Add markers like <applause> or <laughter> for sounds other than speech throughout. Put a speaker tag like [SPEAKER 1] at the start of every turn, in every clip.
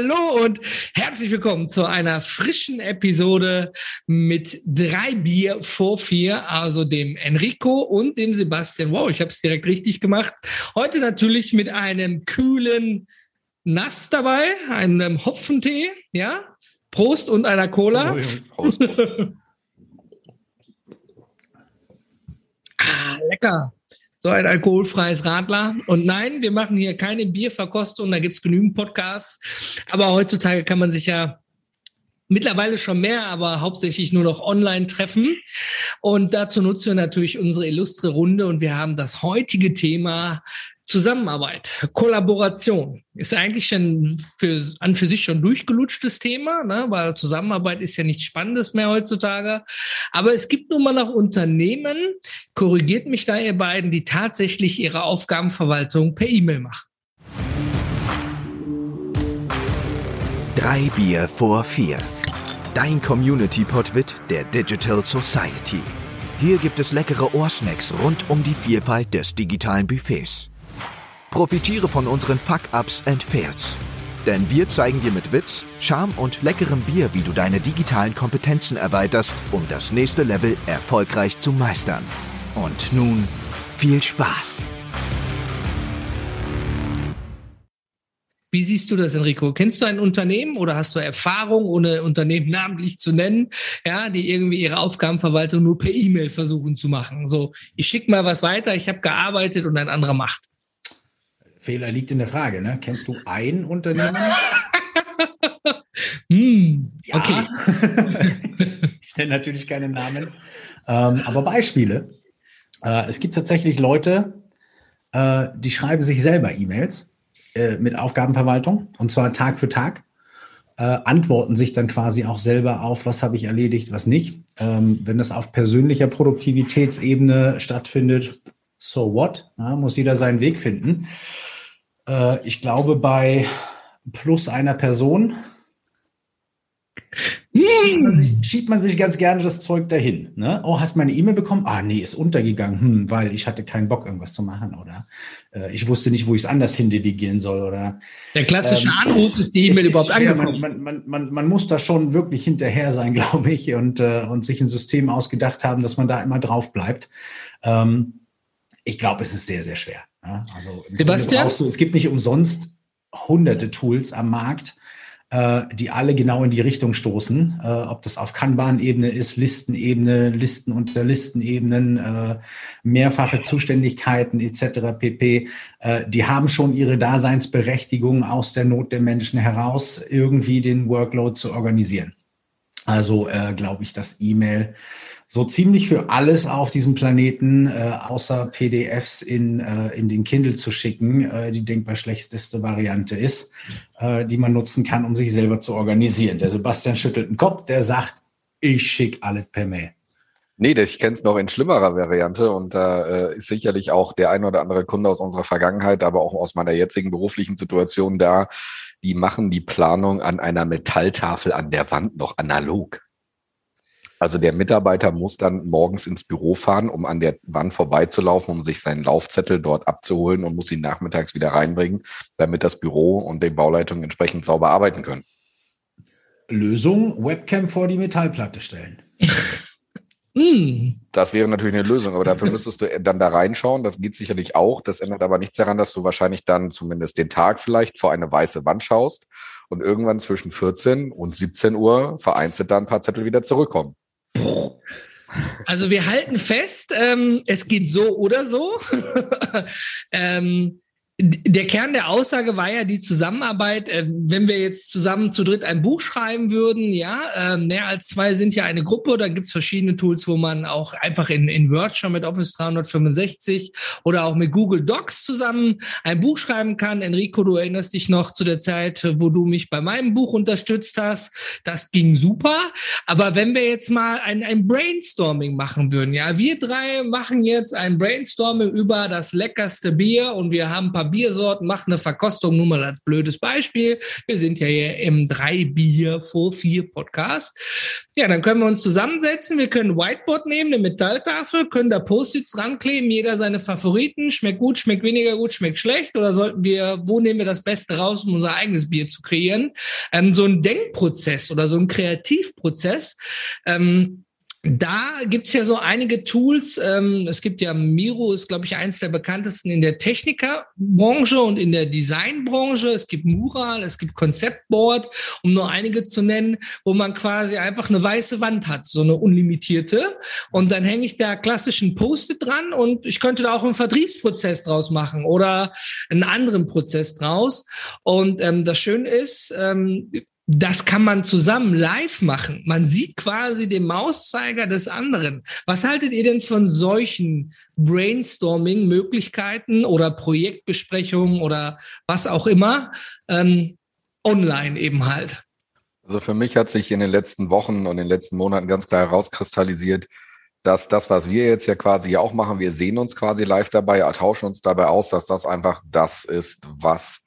[SPEAKER 1] Hallo und herzlich willkommen zu einer frischen Episode mit drei Bier vor vier, also dem Enrico und dem Sebastian. Wow, ich habe es direkt richtig gemacht. Heute natürlich mit einem kühlen Nass dabei, einem Hopfentee, ja. Prost und einer Cola. Prost. <laughs> ah, lecker so ein alkoholfreies Radler. Und nein, wir machen hier keine Bierverkostung, da gibt's genügend Podcasts. Aber heutzutage kann man sich ja mittlerweile schon mehr, aber hauptsächlich nur noch online treffen. Und dazu nutzen wir natürlich unsere illustre Runde und wir haben das heutige Thema Zusammenarbeit, Kollaboration ist eigentlich schon für, an für sich schon durchgelutschtes Thema, ne? weil Zusammenarbeit ist ja nichts Spannendes mehr heutzutage. Aber es gibt nun mal noch Unternehmen, korrigiert mich da ihr beiden, die tatsächlich ihre Aufgabenverwaltung per E-Mail machen.
[SPEAKER 2] Drei Bier vor vier. Dein Community-Podwit der Digital Society. Hier gibt es leckere Ohrsnacks rund um die Vielfalt des digitalen Buffets. Profitiere von unseren Fuck-Ups and Fails. Denn wir zeigen dir mit Witz, Charme und leckerem Bier, wie du deine digitalen Kompetenzen erweiterst, um das nächste Level erfolgreich zu meistern. Und nun viel Spaß!
[SPEAKER 1] Wie siehst du das, Enrico? Kennst du ein Unternehmen oder hast du Erfahrung, ohne Unternehmen <laughs> namentlich zu nennen, ja, die irgendwie ihre Aufgabenverwaltung nur per E-Mail versuchen zu machen? So, ich schicke mal was weiter, ich habe gearbeitet und ein anderer macht.
[SPEAKER 3] Fehler liegt in der Frage, ne? Kennst du ein Unternehmen? <laughs>
[SPEAKER 1] hm, okay. <laughs>
[SPEAKER 3] ich nenne natürlich keinen Namen, ähm, aber Beispiele. Äh, es gibt tatsächlich Leute, äh, die schreiben sich selber E-Mails äh, mit Aufgabenverwaltung und zwar Tag für Tag. Äh, antworten sich dann quasi auch selber auf, was habe ich erledigt, was nicht. Ähm, wenn das auf persönlicher Produktivitätsebene stattfindet, so what? Ja, muss jeder seinen Weg finden. Äh, ich glaube, bei plus einer Person schiebt, man sich, schiebt man sich ganz gerne das Zeug dahin. Ne? Oh, hast du meine E-Mail bekommen? Ah, nee, ist untergegangen, hm, weil ich hatte keinen Bock, irgendwas zu machen oder äh, ich wusste nicht, wo ich es anders hindelegieren soll. Oder,
[SPEAKER 1] Der klassische ähm, Anruf ist die E-Mail überhaupt schwer. angekommen.
[SPEAKER 3] Man, man, man, man, muss da schon wirklich hinterher sein, <laughs> glaube ich, und, äh, und sich ein System ausgedacht haben, dass man da immer drauf bleibt. Ähm, ich glaube, es ist sehr, sehr schwer. Ja, also
[SPEAKER 1] Sebastian?
[SPEAKER 3] Du, es gibt nicht umsonst hunderte Tools am Markt, die alle genau in die Richtung stoßen. Äh, ob das auf Kanban-Ebene ist, Listenebene, Listen unter Listenebenen, äh, mehrfache Zuständigkeiten etc. pp. Äh, die haben schon ihre Daseinsberechtigung aus der Not der Menschen heraus, irgendwie den Workload zu organisieren. Also äh, glaube ich, dass E-Mail so ziemlich für alles auf diesem Planeten, äh, außer PDFs in, äh, in den Kindle zu schicken, äh, die denkbar schlechteste Variante ist, äh, die man nutzen kann, um sich selber zu organisieren. Der Sebastian schüttelt den Kopf, der sagt, ich schicke alles per Mail.
[SPEAKER 4] Nee, ich kenne es noch in schlimmerer Variante und da äh, ist sicherlich auch der ein oder andere Kunde aus unserer Vergangenheit, aber auch aus meiner jetzigen beruflichen Situation da, die machen die Planung an einer Metalltafel an der Wand noch analog. Also der Mitarbeiter muss dann morgens ins Büro fahren, um an der Wand vorbeizulaufen, um sich seinen Laufzettel dort abzuholen und muss ihn nachmittags wieder reinbringen, damit das Büro und die Bauleitung entsprechend sauber arbeiten können.
[SPEAKER 3] Lösung, Webcam vor die Metallplatte stellen. <laughs>
[SPEAKER 4] Hm. Das wäre natürlich eine Lösung, aber dafür <laughs> müsstest du dann da reinschauen. Das geht sicherlich auch. Das ändert aber nichts daran, dass du wahrscheinlich dann zumindest den Tag vielleicht vor eine weiße Wand schaust und irgendwann zwischen 14 und 17 Uhr vereinzelt da ein paar Zettel wieder zurückkommen.
[SPEAKER 1] Also wir halten fest, ähm, es geht so oder so. <laughs> ähm, der Kern der Aussage war ja die Zusammenarbeit. Äh, wenn wir jetzt zusammen zu dritt ein Buch schreiben würden, ja, äh, mehr als zwei sind ja eine Gruppe. Da gibt's verschiedene Tools, wo man auch einfach in, in Word schon mit Office 365 oder auch mit Google Docs zusammen ein Buch schreiben kann. Enrico, du erinnerst dich noch zu der Zeit, wo du mich bei meinem Buch unterstützt hast. Das ging super. Aber wenn wir jetzt mal ein, ein Brainstorming machen würden, ja, wir drei machen jetzt ein Brainstorming über das leckerste Bier und wir haben ein paar Biersorten, machen eine Verkostung, nur mal als blödes Beispiel. Wir sind ja hier im drei Bier vor vier Podcast. Ja, dann können wir uns zusammensetzen. Wir können Whiteboard nehmen, eine Metalltafel, können da Post-its rankleben, jeder seine Favoriten. Schmeckt gut, schmeckt weniger gut, schmeckt schlecht. Oder sollten wir, wo nehmen wir das Beste raus, um unser eigenes Bier zu kreieren? Ähm, so ein Denkprozess oder so ein Kreativprozess. Ähm, da gibt's ja so einige Tools. Ähm, es gibt ja Miro, ist, glaube ich, eins der bekanntesten in der Technikerbranche und in der Designbranche. Es gibt Mural, es gibt Konzeptboard, um nur einige zu nennen, wo man quasi einfach eine weiße Wand hat, so eine unlimitierte. Und dann hänge ich da klassischen Post-it dran und ich könnte da auch einen Vertriebsprozess draus machen oder einen anderen Prozess draus. Und ähm, das Schöne ist, ähm, das kann man zusammen live machen. Man sieht quasi den Mauszeiger des anderen. Was haltet ihr denn von solchen Brainstorming-Möglichkeiten oder Projektbesprechungen oder was auch immer ähm, online eben halt?
[SPEAKER 4] Also für mich hat sich in den letzten Wochen und in den letzten Monaten ganz klar herauskristallisiert, dass das, was wir jetzt ja quasi auch machen, wir sehen uns quasi live dabei, tauschen uns dabei aus, dass das einfach das ist, was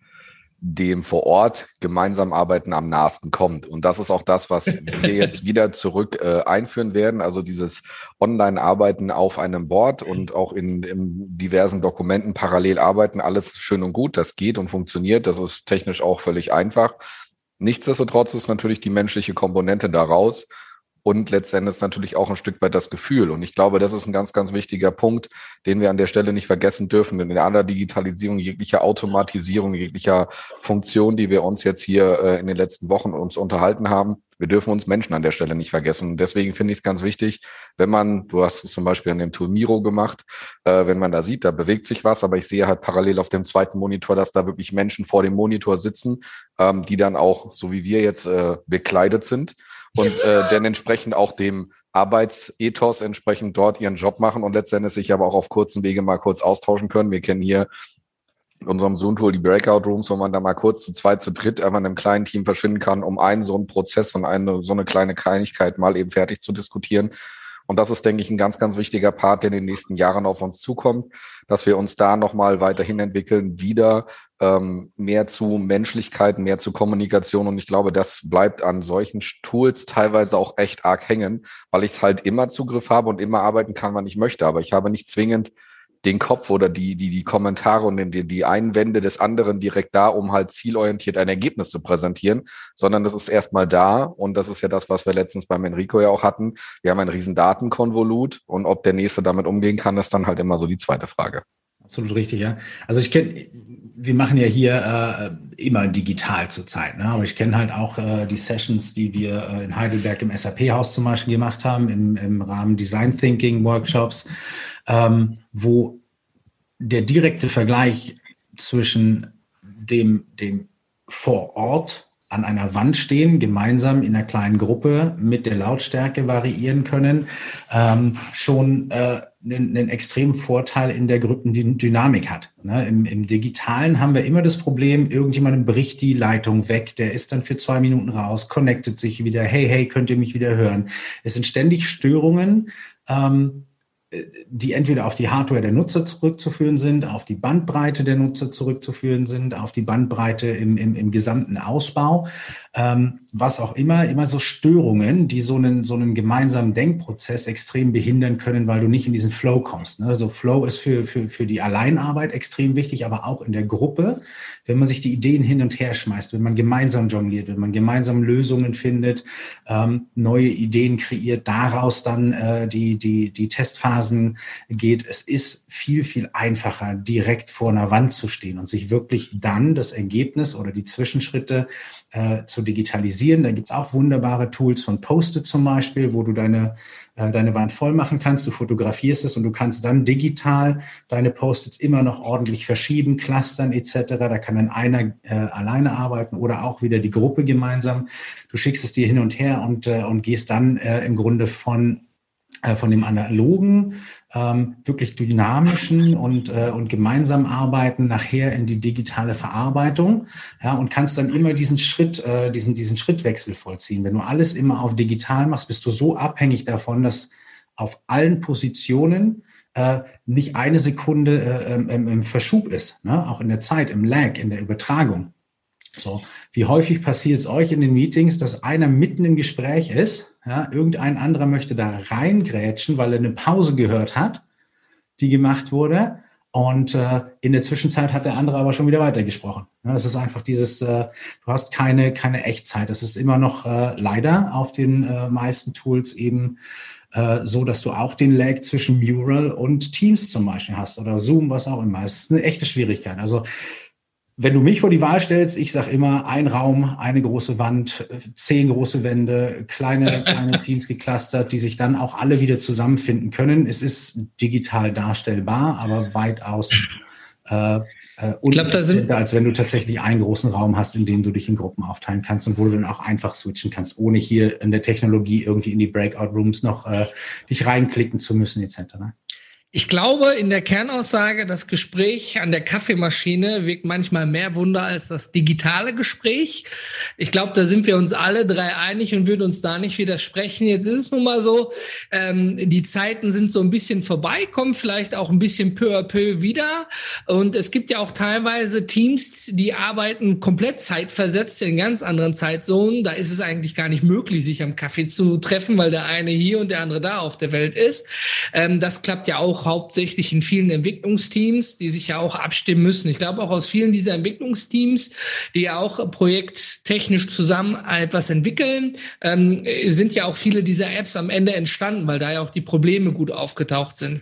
[SPEAKER 4] dem vor Ort gemeinsam arbeiten am nahesten kommt. Und das ist auch das, was wir <laughs> jetzt wieder zurück äh, einführen werden. Also dieses Online-Arbeiten auf einem Board und auch in, in diversen Dokumenten parallel arbeiten. Alles schön und gut. Das geht und funktioniert. Das ist technisch auch völlig einfach. Nichtsdestotrotz ist natürlich die menschliche Komponente daraus und letztendlich natürlich auch ein Stück weit das Gefühl. Und ich glaube, das ist ein ganz, ganz wichtiger Punkt, den wir an der Stelle nicht vergessen dürfen. Denn in aller Digitalisierung, jeglicher Automatisierung, jeglicher Funktion, die wir uns jetzt hier äh, in den letzten Wochen uns unterhalten haben, wir dürfen uns Menschen an der Stelle nicht vergessen. Und deswegen finde ich es ganz wichtig, wenn man, du hast es zum Beispiel an dem Tool Miro gemacht, äh, wenn man da sieht, da bewegt sich was, aber ich sehe halt parallel auf dem zweiten Monitor, dass da wirklich Menschen vor dem Monitor sitzen, ähm, die dann auch, so wie wir jetzt, äh, bekleidet sind und äh, dann entsprechend auch dem Arbeitsethos entsprechend dort ihren Job machen und letztendlich sich aber auch auf kurzen Wege mal kurz austauschen können. Wir kennen hier in unserem Zoom-Tool die Breakout Rooms, wo man da mal kurz zu zweit, zu dritt einfach in einem kleinen Team verschwinden kann, um einen so einen Prozess und eine so eine kleine Kleinigkeit mal eben fertig zu diskutieren. Und das ist, denke ich, ein ganz, ganz wichtiger Part, der in den nächsten Jahren auf uns zukommt, dass wir uns da nochmal weiterhin entwickeln, wieder ähm, mehr zu Menschlichkeit, mehr zu Kommunikation. Und ich glaube, das bleibt an solchen Tools teilweise auch echt arg hängen, weil ich halt immer Zugriff habe und immer arbeiten kann, wann ich möchte. Aber ich habe nicht zwingend den Kopf oder die, die, die Kommentare und die, die Einwände des anderen direkt da, um halt zielorientiert ein Ergebnis zu präsentieren, sondern das ist erstmal da und das ist ja das, was wir letztens beim Enrico ja auch hatten. Wir haben ein riesen Datenkonvolut und ob der Nächste damit umgehen kann, ist dann halt immer so die zweite Frage.
[SPEAKER 3] Absolut richtig, ja. Also ich kenne, wir machen ja hier äh, immer digital zurzeit, ne? aber ich kenne halt auch äh, die Sessions, die wir äh, in Heidelberg im SAP-Haus zum Beispiel gemacht haben, im, im Rahmen Design Thinking Workshops, ähm, wo der direkte Vergleich zwischen dem, dem vor Ort an einer Wand stehen, gemeinsam in einer kleinen Gruppe mit der Lautstärke variieren können, ähm, schon äh, einen, einen extremen Vorteil in der Gruppendynamik hat. Ne? Im, Im Digitalen haben wir immer das Problem, irgendjemandem bricht die Leitung weg, der ist dann für zwei Minuten raus, connectet sich wieder, hey, hey, könnt ihr mich wieder hören? Es sind ständig Störungen. Ähm, die entweder auf die Hardware der Nutzer zurückzuführen sind, auf die Bandbreite der Nutzer zurückzuführen sind, auf die Bandbreite im, im, im gesamten Ausbau, ähm, was auch immer, immer so Störungen, die so einen, so einen gemeinsamen Denkprozess extrem behindern können, weil du nicht in diesen Flow kommst. Ne? Also Flow ist für, für, für die Alleinarbeit extrem wichtig, aber auch in der Gruppe, wenn man sich die Ideen hin und her schmeißt, wenn man gemeinsam jongliert, wenn man gemeinsam Lösungen findet, ähm, neue Ideen kreiert, daraus dann äh, die, die, die Testphase Phasen geht. Es ist viel, viel einfacher, direkt vor einer Wand zu stehen und sich wirklich dann das Ergebnis oder die Zwischenschritte äh, zu digitalisieren. Da gibt es auch wunderbare Tools von Post-it zum Beispiel, wo du deine, äh, deine Wand voll machen kannst. Du fotografierst es und du kannst dann digital deine Post-its immer noch ordentlich verschieben, clustern etc. Da kann dann einer äh, alleine arbeiten oder auch wieder die Gruppe gemeinsam. Du schickst es dir hin und her und, äh, und gehst dann äh, im Grunde von von dem analogen, ähm, wirklich dynamischen und, äh, und gemeinsam arbeiten nachher in die digitale Verarbeitung ja, und kannst dann immer diesen Schritt, äh, diesen, diesen Schrittwechsel vollziehen. Wenn du alles immer auf digital machst, bist du so abhängig davon, dass auf allen Positionen äh, nicht eine Sekunde äh, im, im Verschub ist, ne? auch in der Zeit, im Lag, in der Übertragung. So, wie häufig passiert es euch in den Meetings, dass einer mitten im Gespräch ist, ja, irgendein anderer möchte da reingrätschen, weil er eine Pause gehört hat, die gemacht wurde, und äh, in der Zwischenzeit hat der andere aber schon wieder weitergesprochen. Ja, das ist einfach dieses, äh, du hast keine, keine Echtzeit. Das ist immer noch äh, leider auf den äh, meisten Tools eben äh, so, dass du auch den Lag zwischen Mural und Teams zum Beispiel hast oder Zoom, was auch immer. Das ist eine echte Schwierigkeit. Also wenn du mich vor die Wahl stellst, ich sage immer, ein Raum, eine große Wand, zehn große Wände, kleine, <laughs> kleine Teams geclustert, die sich dann auch alle wieder zusammenfinden können. Es ist digital darstellbar, aber weitaus äh, äh,
[SPEAKER 1] sind
[SPEAKER 3] als wenn du tatsächlich einen großen Raum hast, in dem du dich in Gruppen aufteilen kannst und wo du dann auch einfach switchen kannst, ohne hier in der Technologie irgendwie in die Breakout Rooms noch äh, dich reinklicken zu müssen etc.
[SPEAKER 1] Ich glaube, in der Kernaussage, das Gespräch an der Kaffeemaschine wirkt manchmal mehr Wunder als das digitale Gespräch. Ich glaube, da sind wir uns alle drei einig und würden uns da nicht widersprechen. Jetzt ist es nun mal so, ähm, die Zeiten sind so ein bisschen vorbei, kommen vielleicht auch ein bisschen peu à peu wieder. Und es gibt ja auch teilweise Teams, die arbeiten komplett zeitversetzt in ganz anderen Zeitzonen. Da ist es eigentlich gar nicht möglich, sich am Kaffee zu treffen, weil der eine hier und der andere da auf der Welt ist. Ähm, das klappt ja auch hauptsächlich in vielen Entwicklungsteams, die sich ja auch abstimmen müssen. Ich glaube auch aus vielen dieser Entwicklungsteams, die ja auch projekttechnisch zusammen etwas entwickeln, ähm, sind ja auch viele dieser Apps am Ende entstanden, weil da ja auch die Probleme gut aufgetaucht sind.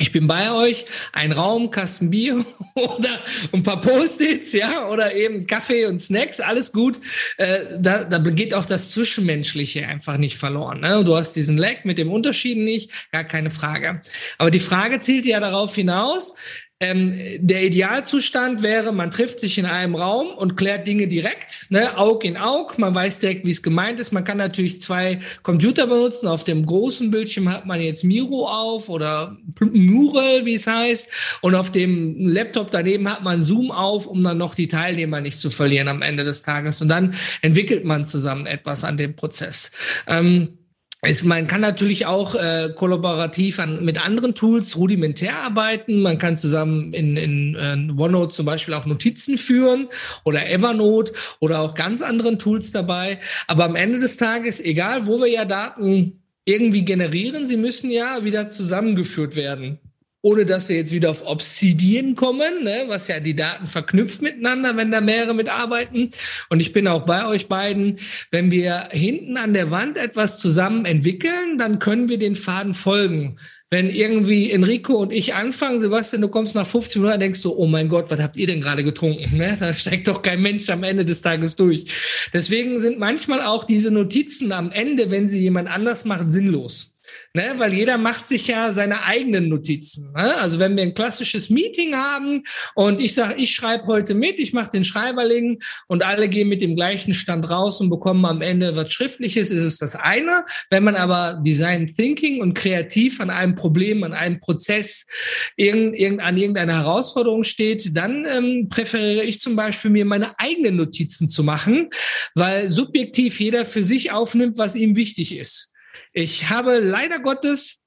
[SPEAKER 1] Ich bin bei euch, ein Raum, Kasten Bier <laughs> oder ein paar Post-its, ja, oder eben Kaffee und Snacks, alles gut. Äh, da, da geht auch das Zwischenmenschliche einfach nicht verloren. Ne? Du hast diesen Lag mit dem Unterschieden nicht, gar keine Frage. Aber die Frage zielt ja darauf hinaus, ähm, der Idealzustand wäre, man trifft sich in einem Raum und klärt Dinge direkt, ne, Aug in Aug, man weiß direkt, wie es gemeint ist. Man kann natürlich zwei Computer benutzen. Auf dem großen Bildschirm hat man jetzt Miro auf oder Mural, wie es heißt. Und auf dem Laptop daneben hat man Zoom auf, um dann noch die Teilnehmer nicht zu verlieren am Ende des Tages. Und dann entwickelt man zusammen etwas an dem Prozess. Ähm, es, man kann natürlich auch äh, kollaborativ an, mit anderen Tools rudimentär arbeiten. Man kann zusammen in, in äh, OneNote zum Beispiel auch Notizen führen oder Evernote oder auch ganz anderen Tools dabei. Aber am Ende des Tages, egal wo wir ja Daten irgendwie generieren, sie müssen ja wieder zusammengeführt werden ohne dass wir jetzt wieder auf Obsidian kommen, ne, was ja die Daten verknüpft miteinander, wenn da mehrere mitarbeiten. Und ich bin auch bei euch beiden. Wenn wir hinten an der Wand etwas zusammen entwickeln, dann können wir den Faden folgen. Wenn irgendwie Enrico und ich anfangen, Sebastian, du kommst nach 15 Minuten, denkst du, oh mein Gott, was habt ihr denn gerade getrunken? Ne? Da steckt doch kein Mensch am Ende des Tages durch. Deswegen sind manchmal auch diese Notizen am Ende, wenn sie jemand anders macht, sinnlos. Ne, weil jeder macht sich ja seine eigenen Notizen. Ne? Also wenn wir ein klassisches Meeting haben und ich sage, ich schreibe heute mit, ich mache den Schreiberling und alle gehen mit dem gleichen Stand raus und bekommen am Ende was Schriftliches, ist es das eine. Wenn man aber Design Thinking und kreativ an einem Problem, an einem Prozess, irgend, irgend, an irgendeiner Herausforderung steht, dann ähm, präferiere ich zum Beispiel mir meine eigenen Notizen zu machen, weil subjektiv jeder für sich aufnimmt, was ihm wichtig ist. Ich habe leider Gottes,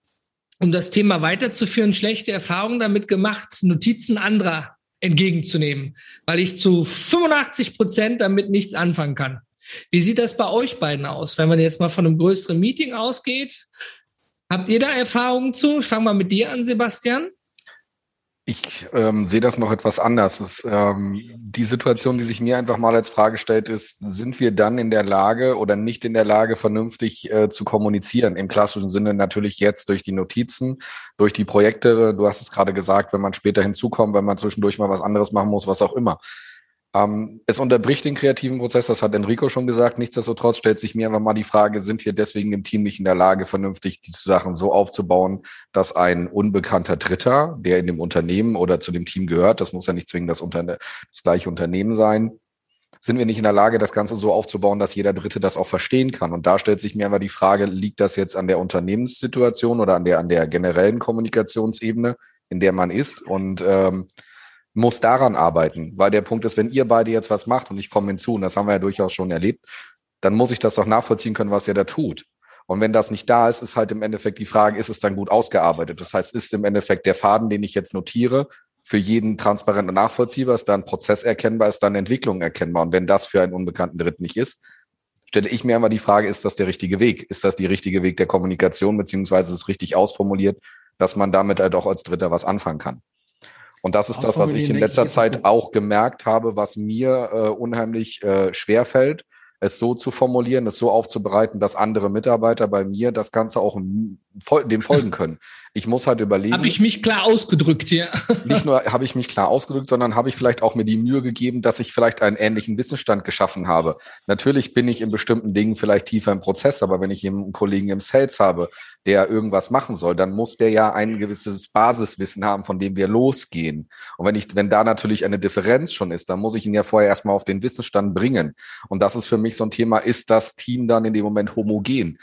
[SPEAKER 1] um das Thema weiterzuführen, schlechte Erfahrungen damit gemacht, Notizen anderer entgegenzunehmen, weil ich zu 85 Prozent damit nichts anfangen kann. Wie sieht das bei euch beiden aus, wenn man jetzt mal von einem größeren Meeting ausgeht? Habt ihr da Erfahrungen zu? Ich fange mal mit dir an, Sebastian.
[SPEAKER 4] Ich ähm, sehe das noch etwas anders. Es, ähm, die Situation, die sich mir einfach mal als Frage stellt, ist, sind wir dann in der Lage oder nicht in der Lage, vernünftig äh, zu kommunizieren? Im klassischen Sinne natürlich jetzt durch die Notizen, durch die Projekte. Du hast es gerade gesagt, wenn man später hinzukommt, wenn man zwischendurch mal was anderes machen muss, was auch immer. Ähm, es unterbricht den kreativen Prozess, das hat Enrico schon gesagt. Nichtsdestotrotz stellt sich mir einfach mal die Frage, sind wir deswegen im Team nicht in der Lage, vernünftig diese Sachen so aufzubauen, dass ein unbekannter Dritter, der in dem Unternehmen oder zu dem Team gehört, das muss ja nicht zwingend das, Unterne das gleiche Unternehmen sein, sind wir nicht in der Lage, das Ganze so aufzubauen, dass jeder Dritte das auch verstehen kann. Und da stellt sich mir einfach die Frage, liegt das jetzt an der Unternehmenssituation oder an der, an der generellen Kommunikationsebene, in der man ist? Und ähm, muss daran arbeiten, weil der Punkt ist, wenn ihr beide jetzt was macht und ich komme hinzu, und das haben wir ja durchaus schon erlebt, dann muss ich das doch nachvollziehen können, was ihr da tut. Und wenn das nicht da ist, ist halt im Endeffekt die Frage, ist es dann gut ausgearbeitet? Das heißt, ist im Endeffekt der Faden, den ich jetzt notiere, für jeden transparent und nachvollziehbar, ist dann Prozess erkennbar, ist dann Entwicklung erkennbar. Und wenn das für einen unbekannten Dritten nicht ist, stelle ich mir immer die Frage, ist das der richtige Weg? Ist das die richtige Weg der Kommunikation, beziehungsweise ist es richtig ausformuliert, dass man damit halt auch als Dritter was anfangen kann? Und das ist das, was ich in letzter Zeit auch gemerkt habe, was mir äh, unheimlich äh, schwer fällt, es so zu formulieren, es so aufzubereiten, dass andere Mitarbeiter bei mir das Ganze auch dem folgen <laughs> können. Ich muss halt überlegen.
[SPEAKER 1] Habe ich mich klar ausgedrückt, ja. <laughs>
[SPEAKER 4] Nicht nur habe ich mich klar ausgedrückt, sondern habe ich vielleicht auch mir die Mühe gegeben, dass ich vielleicht einen ähnlichen Wissensstand geschaffen habe. Natürlich bin ich in bestimmten Dingen vielleicht tiefer im Prozess, aber wenn ich einen Kollegen im Sales habe, der irgendwas machen soll, dann muss der ja ein gewisses Basiswissen haben, von dem wir losgehen. Und wenn ich, wenn da natürlich eine Differenz schon ist, dann muss ich ihn ja vorher erstmal auf den Wissensstand bringen. Und das ist für mich so ein Thema, ist das Team dann in dem Moment homogen?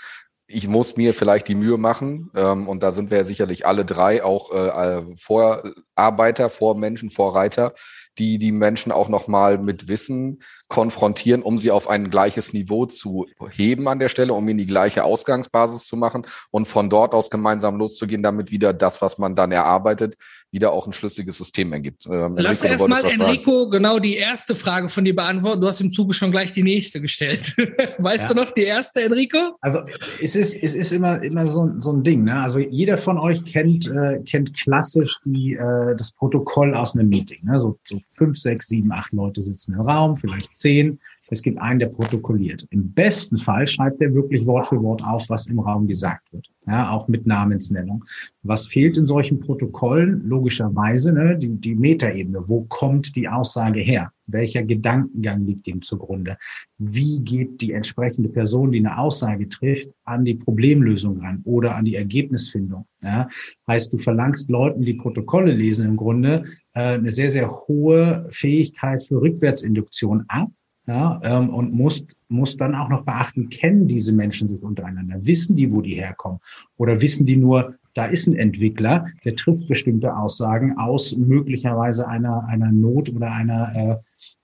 [SPEAKER 4] Ich muss mir vielleicht die Mühe machen, ähm, und da sind wir ja sicherlich alle drei auch äh, Vorarbeiter, Vormenschen, Vorreiter, die die Menschen auch nochmal mit Wissen konfrontieren, um sie auf ein gleiches Niveau zu heben an der Stelle, um ihnen die gleiche Ausgangsbasis zu machen und von dort aus gemeinsam loszugehen, damit wieder das, was man dann erarbeitet, wieder auch ein schlüssiges System ergibt.
[SPEAKER 1] Ähm, Lass erstmal Enrico fragen. genau die erste Frage von dir beantworten. Du hast im Zuge schon gleich die nächste gestellt. <laughs> weißt ja. du noch die erste, Enrico?
[SPEAKER 3] Also es ist, es ist immer, immer so, so ein Ding. Ne? Also jeder von euch kennt, äh, kennt klassisch die, äh, das Protokoll aus einem Meeting. Ne? So, so fünf, sechs, sieben, acht Leute sitzen im Raum, vielleicht zehn. Es gibt einen, der protokolliert. Im besten Fall schreibt er wirklich Wort für Wort auf, was im Raum gesagt wird. Ja, auch mit Namensnennung. Was fehlt in solchen Protokollen? Logischerweise ne, die, die Metaebene. Wo kommt die Aussage her? Welcher Gedankengang liegt dem zugrunde? Wie geht die entsprechende Person, die eine Aussage trifft, an die Problemlösung ran oder an die Ergebnisfindung? Ja, heißt, du verlangst Leuten, die Protokolle lesen, im Grunde äh, eine sehr, sehr hohe Fähigkeit für Rückwärtsinduktion ab ja, ähm, und musst, musst dann auch noch beachten, kennen diese Menschen sich untereinander? Wissen die, wo die herkommen? Oder wissen die nur, da ist ein Entwickler, der trifft bestimmte Aussagen aus möglicherweise einer, einer Not oder einer,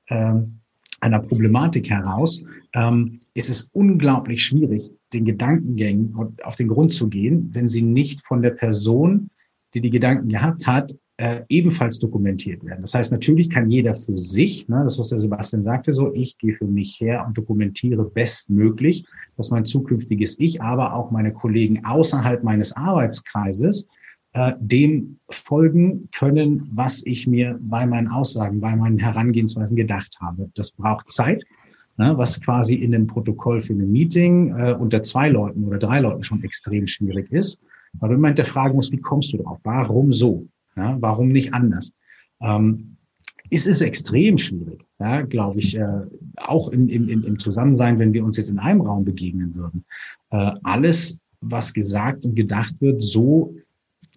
[SPEAKER 3] äh, äh, einer Problematik heraus. Ähm, es ist unglaublich schwierig, den Gedankengängen auf den Grund zu gehen, wenn sie nicht von der Person, die die Gedanken gehabt hat, äh, ebenfalls dokumentiert werden. Das heißt, natürlich kann jeder für sich, ne, das was der Sebastian sagte, so ich gehe für mich her und dokumentiere bestmöglich, dass mein zukünftiges Ich, aber auch meine Kollegen außerhalb meines Arbeitskreises äh, dem folgen können, was ich mir bei meinen Aussagen, bei meinen Herangehensweisen gedacht habe. Das braucht Zeit, ne, was quasi in dem Protokoll für ein Meeting äh, unter zwei Leuten oder drei Leuten schon extrem schwierig ist. Weil immer hinterfragen musst, wie kommst du drauf? Warum so? Ja, warum nicht anders? Ähm, es ist extrem schwierig, ja, glaube ich, äh, auch im, im, im Zusammensein, wenn wir uns jetzt in einem Raum begegnen würden. Äh, alles, was gesagt und gedacht wird, so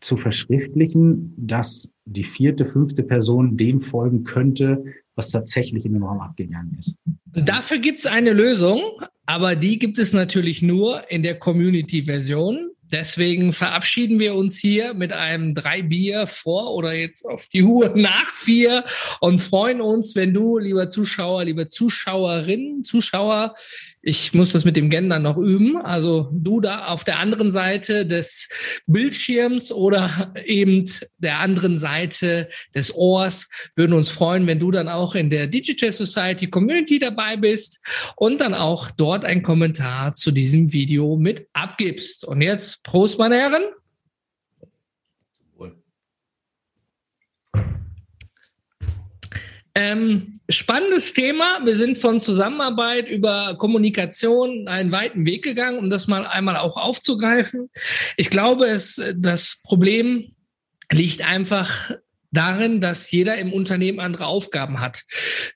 [SPEAKER 3] zu verschriftlichen, dass die vierte, fünfte Person dem folgen könnte, was tatsächlich in dem Raum abgegangen ist.
[SPEAKER 1] Dafür gibt es eine Lösung, aber die gibt es natürlich nur in der Community-Version. Deswegen verabschieden wir uns hier mit einem drei Bier vor oder jetzt auf die Uhr <laughs> nach vier und freuen uns, wenn du, lieber Zuschauer, liebe Zuschauerinnen, Zuschauer, ich muss das mit dem Gendern noch üben. Also du da auf der anderen Seite des Bildschirms oder eben der anderen Seite des Ohrs würden uns freuen, wenn du dann auch in der Digital Society Community dabei bist und dann auch dort einen Kommentar zu diesem Video mit abgibst. Und jetzt Prost, meine Herren. Ähm, spannendes Thema. Wir sind von Zusammenarbeit über Kommunikation einen weiten Weg gegangen, um das mal einmal auch aufzugreifen. Ich glaube, es, das Problem liegt einfach darin, dass jeder im Unternehmen andere Aufgaben hat.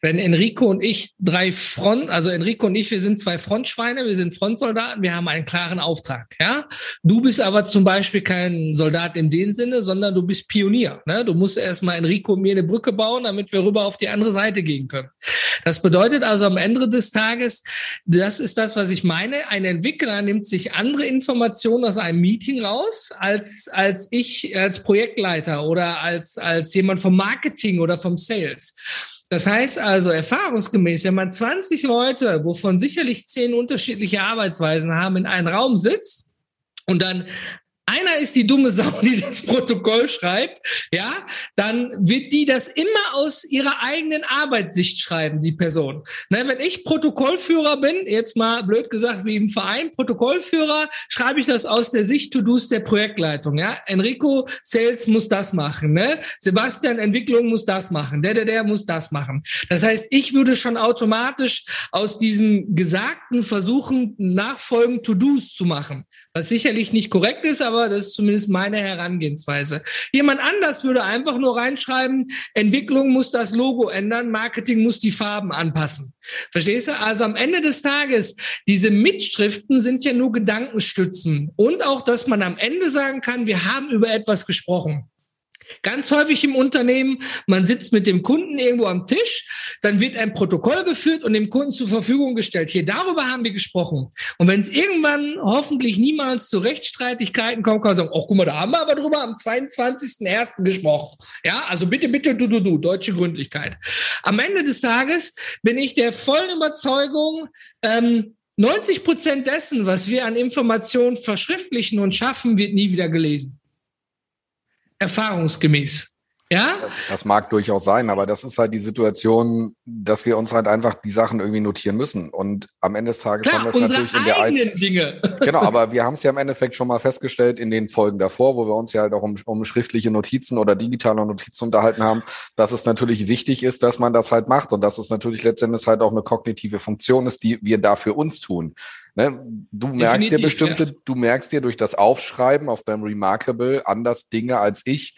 [SPEAKER 1] Wenn Enrico und ich drei Front, also Enrico und ich, wir sind zwei Frontschweine, wir sind Frontsoldaten, wir haben einen klaren Auftrag. Ja, du bist aber zum Beispiel kein Soldat in dem Sinne, sondern du bist Pionier. Ne? Du musst erstmal Enrico und mir eine Brücke bauen, damit wir rüber auf die andere Seite gehen können. Das bedeutet also am Ende des Tages, das ist das, was ich meine. Ein Entwickler nimmt sich andere Informationen aus einem Meeting raus, als, als ich als Projektleiter oder als, als jemand vom Marketing oder vom Sales. Das heißt also, erfahrungsgemäß, wenn man 20 Leute, wovon sicherlich 10 unterschiedliche Arbeitsweisen haben, in einen Raum sitzt und dann einer ist die dumme Sau, <laughs> die das Protokoll schreibt, ja, dann wird die das immer aus ihrer eigenen Arbeitssicht schreiben, die Person. Ne, wenn ich Protokollführer bin, jetzt mal blöd gesagt wie im Verein, Protokollführer, schreibe ich das aus der Sicht To-Dos der Projektleitung, ja. Enrico Sales muss das machen, ne? Sebastian Entwicklung muss das machen, der, der, der muss das machen. Das heißt, ich würde schon automatisch aus diesem Gesagten versuchen, nachfolgend To-Dos zu machen, was sicherlich nicht korrekt ist, aber das ist zumindest meine Herangehensweise. Jemand anders würde einfach nur reinschreiben, Entwicklung muss das Logo ändern, Marketing muss die Farben anpassen. Verstehst du? Also am Ende des Tages, diese Mitschriften sind ja nur Gedankenstützen und auch, dass man am Ende sagen kann, wir haben über etwas gesprochen. Ganz häufig im Unternehmen, man sitzt mit dem Kunden irgendwo am Tisch, dann wird ein Protokoll geführt und dem Kunden zur Verfügung gestellt. Hier, darüber haben wir gesprochen. Und wenn es irgendwann hoffentlich niemals zu Rechtsstreitigkeiten kommt, kann man sagen, oh, guck mal, da haben wir aber drüber am 22.01. gesprochen. Ja, also bitte, bitte, du, du, du, deutsche Gründlichkeit. Am Ende des Tages bin ich der vollen Überzeugung, ähm, 90 Prozent dessen, was wir an Informationen verschriftlichen und schaffen, wird nie wieder gelesen erfahrungsgemäß. Ja?
[SPEAKER 4] Das mag durchaus sein, aber das ist halt die Situation, dass wir uns halt einfach die Sachen irgendwie notieren müssen. Und am Ende des Tages
[SPEAKER 1] Klar, haben wir es natürlich in der eigenen Dinge. <laughs>
[SPEAKER 4] Genau, aber wir haben es ja im Endeffekt schon mal festgestellt in den Folgen davor, wo wir uns ja halt auch um, um schriftliche Notizen oder digitale Notizen unterhalten haben, dass es natürlich wichtig ist, dass man das halt macht und dass es natürlich letztendlich halt auch eine kognitive Funktion ist, die wir da für uns tun. Ne? Du merkst dir bestimmte, ja. du merkst dir durch das Aufschreiben auf deinem Remarkable anders Dinge als ich,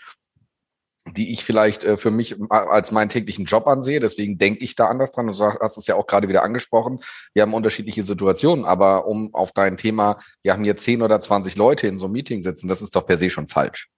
[SPEAKER 4] die ich vielleicht äh, für mich als meinen täglichen Job ansehe. Deswegen denke ich da anders dran. Du hast es ja auch gerade wieder angesprochen. Wir haben unterschiedliche Situationen, aber um auf dein Thema, wir haben hier 10 oder 20 Leute in so einem Meeting sitzen, das ist doch per se schon falsch.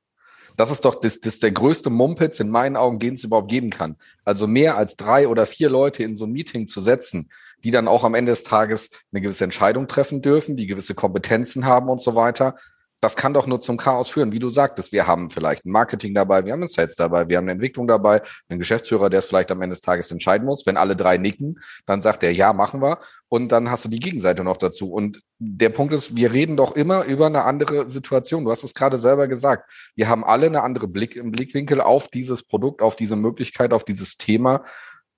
[SPEAKER 4] Das ist doch das, das der größte Mumpitz in meinen Augen, den es überhaupt geben kann. Also mehr als drei oder vier Leute in so ein Meeting zu setzen, die dann auch am Ende des Tages eine gewisse Entscheidung treffen dürfen, die gewisse Kompetenzen haben und so weiter. Das kann doch nur zum Chaos führen, wie du sagtest. Wir haben vielleicht ein Marketing dabei, wir haben ein Sales dabei, wir haben eine Entwicklung dabei, einen Geschäftsführer, der es vielleicht am Ende des Tages entscheiden muss. Wenn alle drei nicken, dann sagt er, ja, machen wir. Und dann hast du die Gegenseite noch dazu. Und der Punkt ist, wir reden doch immer über eine andere Situation. Du hast es gerade selber gesagt. Wir haben alle eine andere Blick im Blickwinkel auf dieses Produkt, auf diese Möglichkeit, auf dieses Thema.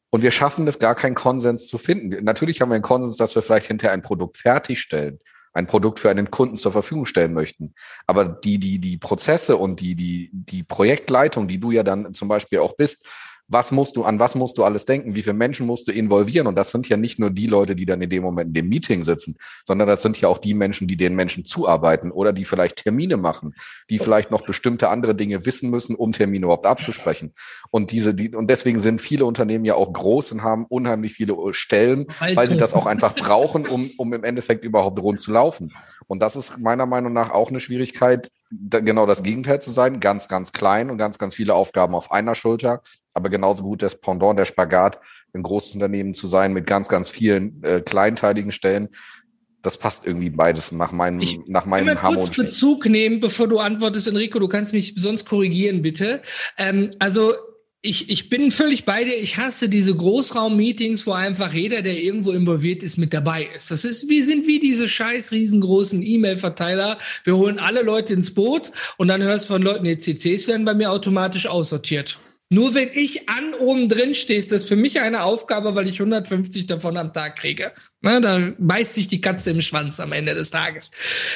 [SPEAKER 4] Und wir schaffen es gar keinen Konsens zu finden. Natürlich haben wir einen Konsens, dass wir vielleicht hinterher ein Produkt fertigstellen, ein Produkt für einen Kunden zur Verfügung stellen möchten. Aber die, die, die Prozesse und die, die, die Projektleitung, die du ja dann zum Beispiel auch bist, was musst du, an was musst du alles denken, wie viele Menschen musst du involvieren? Und das sind ja nicht nur die Leute, die dann in dem Moment in dem Meeting sitzen, sondern das sind ja auch die Menschen, die den Menschen zuarbeiten oder die vielleicht Termine machen, die vielleicht noch bestimmte andere Dinge wissen müssen, um Termine überhaupt abzusprechen. Und diese, die, und deswegen sind viele Unternehmen ja auch groß und haben unheimlich viele Stellen, weil sie das auch einfach brauchen, um, um im Endeffekt überhaupt rund zu laufen. Und das ist meiner Meinung nach auch eine Schwierigkeit, genau das Gegenteil zu sein, ganz, ganz klein und ganz, ganz viele Aufgaben auf einer Schulter, aber genauso gut das Pendant, der Spagat, ein großes Unternehmen zu sein mit ganz, ganz vielen äh, kleinteiligen Stellen. Das passt irgendwie beides nach meinem, ich nach meinem
[SPEAKER 1] Ich kurz Bezug nehmen, bevor du antwortest, Enrico. Du kannst mich sonst korrigieren, bitte. Ähm, also ich, ich bin völlig bei dir. Ich hasse diese Großraum-Meetings, wo einfach jeder, der irgendwo involviert ist, mit dabei ist. Das ist, wir sind wie diese scheiß riesengroßen E-Mail-Verteiler. Wir holen alle Leute ins Boot und dann hörst du von Leuten, die CCs werden bei mir automatisch aussortiert. Nur wenn ich an oben drin stehe, ist das für mich eine Aufgabe, weil ich 150 davon am Tag kriege. Na, da beißt sich die Katze im Schwanz am Ende des Tages.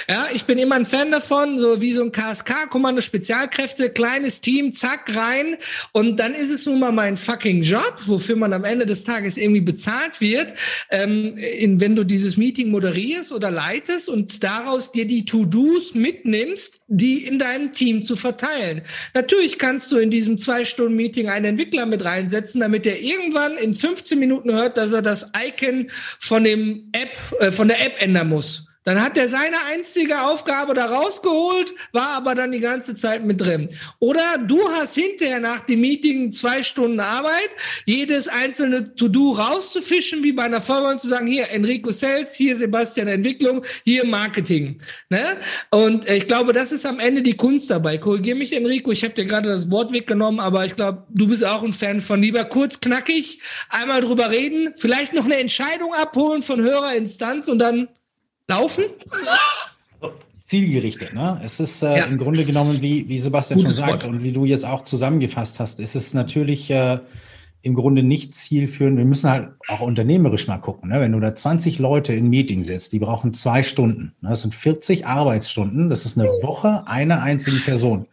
[SPEAKER 1] Ja, ich bin immer ein Fan davon, so wie so ein KSK-Kommando Spezialkräfte, kleines Team, zack, rein. Und dann ist es nun mal mein fucking Job, wofür man am Ende des Tages irgendwie bezahlt wird, ähm, in, wenn du dieses Meeting moderierst oder leitest und daraus dir die To-Dos mitnimmst, die in deinem Team zu verteilen. Natürlich kannst du in diesem Zwei-Stunden-Meeting einen Entwickler mit reinsetzen, damit er irgendwann in 15 Minuten hört, dass er das Icon von dem App, äh, von der App ändern muss. Dann hat er seine einzige Aufgabe da rausgeholt, war aber dann die ganze Zeit mit drin. Oder du hast hinterher nach dem Meeting zwei Stunden Arbeit, jedes einzelne To-Do rauszufischen, wie bei einer Firma und zu sagen, hier Enrico Sales, hier Sebastian Entwicklung, hier Marketing. Ne? Und äh, ich glaube, das ist am Ende die Kunst dabei. Korrigier mich, Enrico, ich habe dir gerade das Wort weggenommen, aber ich glaube, du bist auch ein Fan von lieber kurz, knackig, einmal drüber reden, vielleicht noch eine Entscheidung abholen von höherer Instanz und dann laufen?
[SPEAKER 3] Zielgerichtet, ne? Es ist äh, ja. im Grunde genommen, wie, wie Sebastian Gutes schon sagt Wort. und wie du jetzt auch zusammengefasst hast, ist es natürlich äh, im Grunde nicht zielführend. Wir müssen halt auch unternehmerisch mal gucken. Ne? Wenn du da 20 Leute in Meeting setzt, die brauchen zwei Stunden. Ne? Das sind 40 Arbeitsstunden. Das ist eine Woche einer einzigen Person,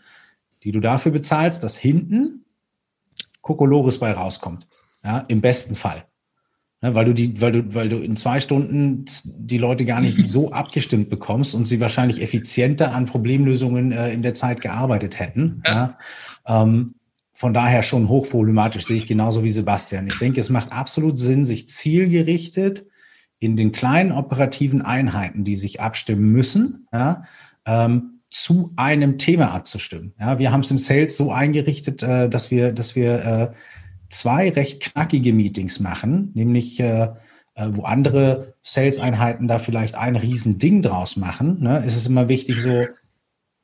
[SPEAKER 3] die du dafür bezahlst, dass hinten Kokolores bei rauskommt. Ja, im besten Fall. Ne, weil du die, weil du, weil du in zwei Stunden die Leute gar nicht <laughs> so abgestimmt bekommst und sie wahrscheinlich effizienter an Problemlösungen äh, in der Zeit gearbeitet hätten. Ja. ja. Ähm, von daher schon hochproblematisch, sehe ich genauso wie Sebastian. Ich denke, es macht absolut Sinn, sich zielgerichtet in den kleinen operativen Einheiten, die sich abstimmen müssen, ja, ähm, zu einem Thema abzustimmen. Ja, wir haben es im Sales so eingerichtet, äh, dass wir, dass wir äh, zwei recht knackige Meetings machen, nämlich äh, äh, wo andere Sales-Einheiten da vielleicht ein Riesending draus machen, ne, ist es immer wichtig so,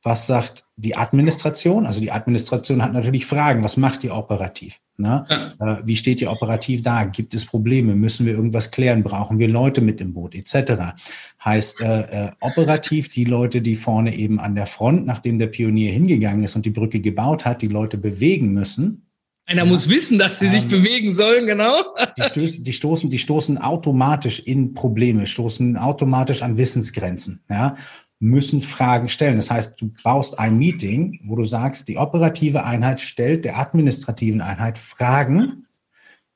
[SPEAKER 3] was sagt die Administration? Also die Administration hat natürlich Fragen, was macht ihr operativ? Ne? Ja. Äh, wie steht ihr operativ da? Gibt es Probleme? Müssen wir irgendwas klären? Brauchen wir Leute mit im Boot etc.? Heißt äh, äh, operativ die Leute, die vorne eben an der Front, nachdem der Pionier hingegangen ist und die Brücke gebaut hat, die Leute bewegen müssen,
[SPEAKER 1] einer ja. muss wissen, dass sie ähm, sich bewegen sollen, genau.
[SPEAKER 3] Die, <laughs> stößen, die, stoßen, die stoßen automatisch in Probleme, stoßen automatisch an Wissensgrenzen, ja, müssen Fragen stellen. Das heißt, du baust ein Meeting, wo du sagst, die operative Einheit stellt der administrativen Einheit Fragen,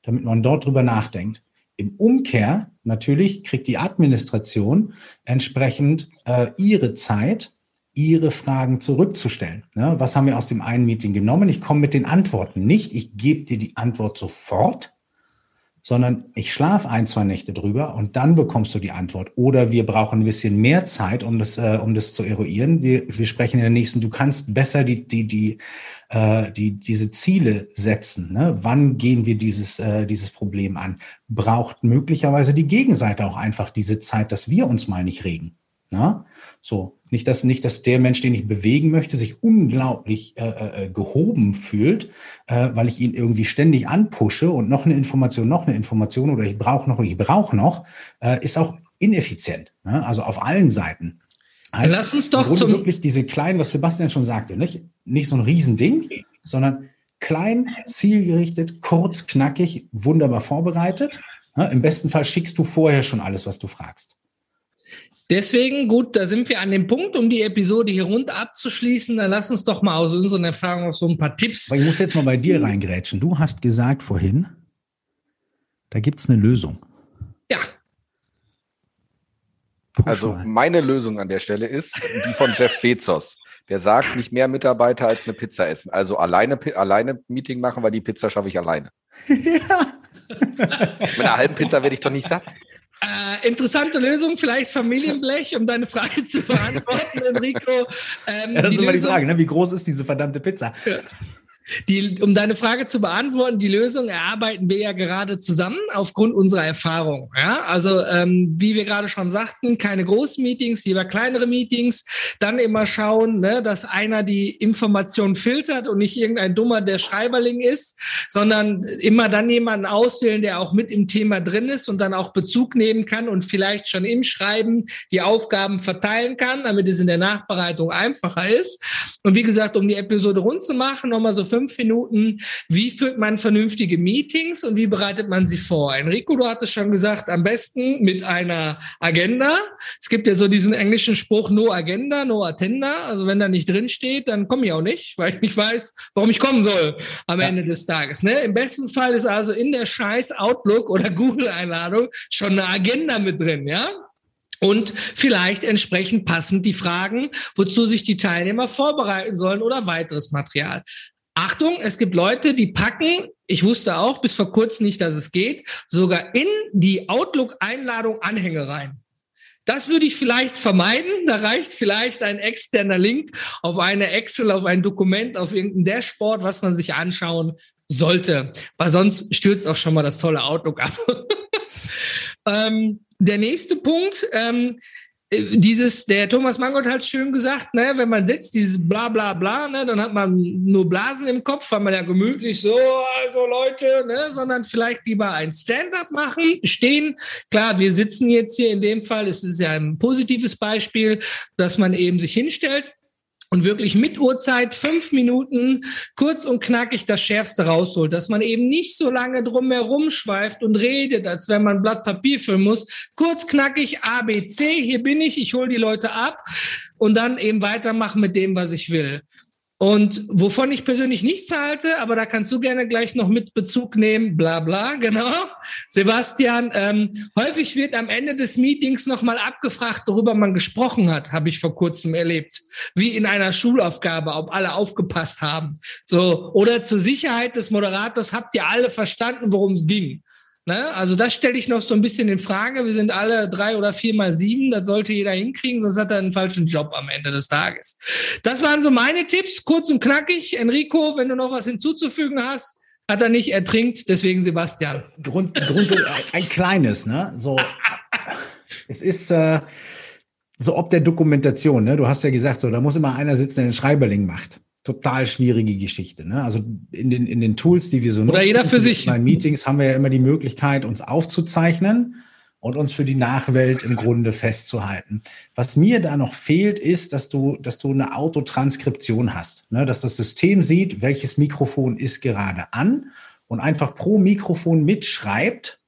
[SPEAKER 3] damit man dort drüber nachdenkt. Im Umkehr natürlich kriegt die Administration entsprechend äh, ihre Zeit, Ihre Fragen zurückzustellen. Ja, was haben wir aus dem einen Meeting genommen? Ich komme mit den Antworten nicht. Ich gebe dir die Antwort sofort, sondern ich schlafe ein, zwei Nächte drüber und dann bekommst du die Antwort. Oder wir brauchen ein bisschen mehr Zeit, um das, äh, um das zu eruieren. Wir, wir sprechen in der nächsten, du kannst besser die, die, die, äh, die, diese Ziele setzen. Ne? Wann gehen wir dieses, äh, dieses Problem an? Braucht möglicherweise die Gegenseite auch einfach diese Zeit, dass wir uns mal nicht regen. Ja? So, nicht, dass, nicht, dass der Mensch, den ich bewegen möchte, sich unglaublich äh, äh, gehoben fühlt, äh, weil ich ihn irgendwie ständig anpushe und noch eine Information, noch eine Information oder ich brauche noch, ich brauche noch, äh, ist auch ineffizient. Ne? Also auf allen Seiten.
[SPEAKER 1] Heißt, Lass uns doch zum
[SPEAKER 3] wirklich diese kleinen, was Sebastian schon sagte, nicht, nicht so ein Riesending, sondern klein, zielgerichtet, kurz, knackig, wunderbar vorbereitet. Ne? Im besten Fall schickst du vorher schon alles, was du fragst.
[SPEAKER 1] Deswegen, gut, da sind wir an dem Punkt, um die Episode hier rund abzuschließen. Dann lass uns doch mal aus unseren Erfahrungen noch so ein paar Tipps.
[SPEAKER 3] Aber ich muss jetzt mal bei dir reingrätschen. Du hast gesagt vorhin, da gibt es eine Lösung.
[SPEAKER 1] Ja.
[SPEAKER 4] Also meine Lösung an der Stelle ist die von Jeff Bezos. Der sagt, nicht mehr Mitarbeiter als eine Pizza essen. Also alleine, alleine Meeting machen, weil die Pizza schaffe ich alleine. Ja. <laughs> Mit einer halben Pizza werde ich doch nicht satt.
[SPEAKER 1] Äh, interessante Lösung, vielleicht Familienblech, um deine Frage zu beantworten, <laughs> Enrico.
[SPEAKER 3] Ähm, ja, das ist immer die Frage, ne? wie groß ist diese verdammte Pizza? Ja.
[SPEAKER 1] Die, um deine Frage zu beantworten, die Lösung erarbeiten wir ja gerade zusammen aufgrund unserer Erfahrung. Ja, also ähm, wie wir gerade schon sagten, keine großen Meetings, lieber kleinere Meetings. Dann immer schauen, ne, dass einer die Information filtert und nicht irgendein Dummer, der Schreiberling ist, sondern immer dann jemanden auswählen, der auch mit im Thema drin ist und dann auch Bezug nehmen kann und vielleicht schon im Schreiben die Aufgaben verteilen kann, damit es in der Nachbereitung einfacher ist. Und wie gesagt, um die Episode rund zu machen, nochmal so fünf Minuten. Wie führt man vernünftige Meetings und wie bereitet man sie vor? Enrico, du hattest schon gesagt, am besten mit einer Agenda. Es gibt ja so diesen englischen Spruch, no agenda, no attender. Also wenn da nicht drin steht, dann komme ich auch nicht, weil ich nicht weiß, warum ich kommen soll am ja. Ende des Tages. Ne? Im besten Fall ist also in der scheiß Outlook oder Google-Einladung schon eine Agenda mit drin, ja? und vielleicht entsprechend passend die Fragen, wozu sich die Teilnehmer vorbereiten sollen oder weiteres Material. Achtung, es gibt Leute, die packen, ich wusste auch bis vor kurzem nicht, dass es geht, sogar in die Outlook-Einladung Anhänge rein. Das würde ich vielleicht vermeiden. Da reicht vielleicht ein externer Link auf eine Excel, auf ein Dokument, auf irgendein Dashboard, was man sich anschauen sollte. Weil sonst stürzt auch schon mal das tolle Outlook ab. <laughs> ähm, der nächste Punkt, ähm, äh, dieses, der Thomas Mangold hat schön gesagt, ne, wenn man sitzt, dieses bla bla bla, ne, dann hat man nur Blasen im Kopf, weil man ja gemütlich so, also Leute, ne, sondern vielleicht lieber ein Stand-up machen, stehen. Klar, wir sitzen jetzt hier in dem Fall, es ist ja ein positives Beispiel, dass man eben sich hinstellt, und wirklich mit Uhrzeit fünf Minuten kurz und knackig das Schärfste rausholt, dass man eben nicht so lange drum herum schweift und redet, als wenn man ein Blatt Papier füllen muss. Kurz knackig A, B, C, hier bin ich, ich hole die Leute ab und dann eben weitermachen mit dem, was ich will. Und wovon ich persönlich nichts halte, aber da kannst du gerne gleich noch mit Bezug nehmen, bla bla, <laughs> genau. Sebastian, ähm, häufig wird am Ende des Meetings nochmal abgefragt, worüber man gesprochen hat, habe ich vor kurzem erlebt. Wie in einer Schulaufgabe, ob alle aufgepasst haben. So, oder zur Sicherheit des Moderators, habt ihr alle verstanden, worum es ging? Ne? Also das stelle ich noch so ein bisschen in Frage. Wir sind alle drei oder vier mal sieben. Das sollte jeder hinkriegen, sonst hat er einen falschen Job am Ende des Tages. Das waren so meine Tipps, kurz und knackig. Enrico, wenn du noch was hinzuzufügen hast, hat er nicht ertrinkt, deswegen Sebastian.
[SPEAKER 3] Grund, Grund <laughs> ein kleines, ne? So, es ist äh, so ob der Dokumentation, ne? Du hast ja gesagt, so da muss immer einer sitzen, der den Schreiberling macht total schwierige Geschichte. Ne? Also in den, in den Tools, die wir so
[SPEAKER 1] nutzen, Oder jeder für sich.
[SPEAKER 3] Bei Meetings haben wir ja immer die Möglichkeit, uns aufzuzeichnen und uns für die Nachwelt im Grunde festzuhalten. Was mir da noch fehlt, ist, dass du, dass du eine Autotranskription hast, ne? dass das System sieht, welches Mikrofon ist gerade an und einfach pro Mikrofon mitschreibt,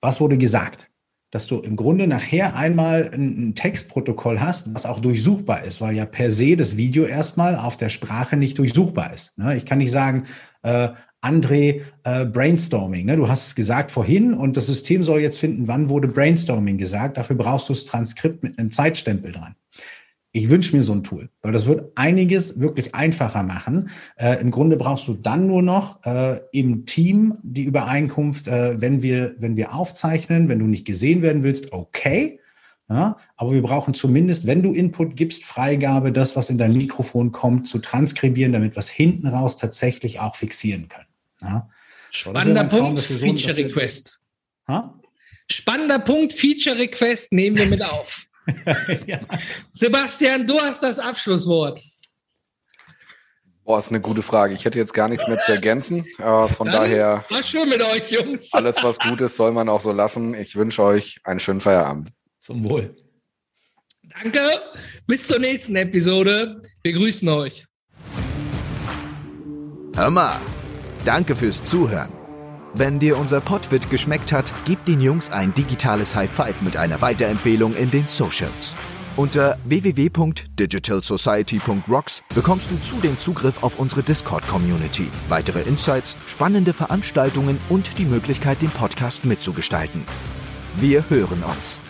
[SPEAKER 3] was wurde gesagt dass du im Grunde nachher einmal ein, Textprotokoll hast, was auch durchsuchbar ist, weil ja per se das Video erstmal auf der Sprache nicht durchsuchbar ist. Ne? Ich kann nicht sagen, äh, André, äh, Brainstorming. Ne? Du hast es gesagt vorhin und das System soll jetzt finden, wann wurde Brainstorming gesagt. Dafür brauchst du das Transkript mit einem Zeitstempel dran. Ich wünsche mir so ein Tool, weil das wird einiges wirklich einfacher machen. Äh, Im Grunde brauchst du dann nur noch äh, im Team die Übereinkunft, äh, wenn wir wenn wir aufzeichnen, wenn du nicht gesehen werden willst, okay. Ja, aber wir brauchen zumindest, wenn du Input gibst, Freigabe, das, was in dein Mikrofon kommt, zu transkribieren, damit wir es hinten raus tatsächlich auch fixieren können. Ja.
[SPEAKER 1] Spannender Traum, Punkt, Feature Request. Ha? Spannender Punkt, Feature Request nehmen wir mit auf. <laughs> ja. Sebastian, du hast das Abschlusswort.
[SPEAKER 4] Boah, ist eine gute Frage. Ich hätte jetzt gar nichts mehr zu ergänzen. Äh, von Dann daher.
[SPEAKER 1] War schön mit euch, Jungs. <laughs>
[SPEAKER 4] Alles, was gut ist, soll man auch so lassen. Ich wünsche euch einen schönen Feierabend.
[SPEAKER 3] Zum Wohl.
[SPEAKER 1] Danke. Bis zur nächsten Episode. Wir grüßen euch.
[SPEAKER 2] Hör mal. Danke fürs Zuhören. Wenn dir unser Podwit geschmeckt hat, gib den Jungs ein digitales High Five mit einer Weiterempfehlung in den Socials. Unter www.digitalsociety.rocks bekommst du zudem Zugriff auf unsere Discord-Community, weitere Insights, spannende Veranstaltungen und die Möglichkeit, den Podcast mitzugestalten. Wir hören uns.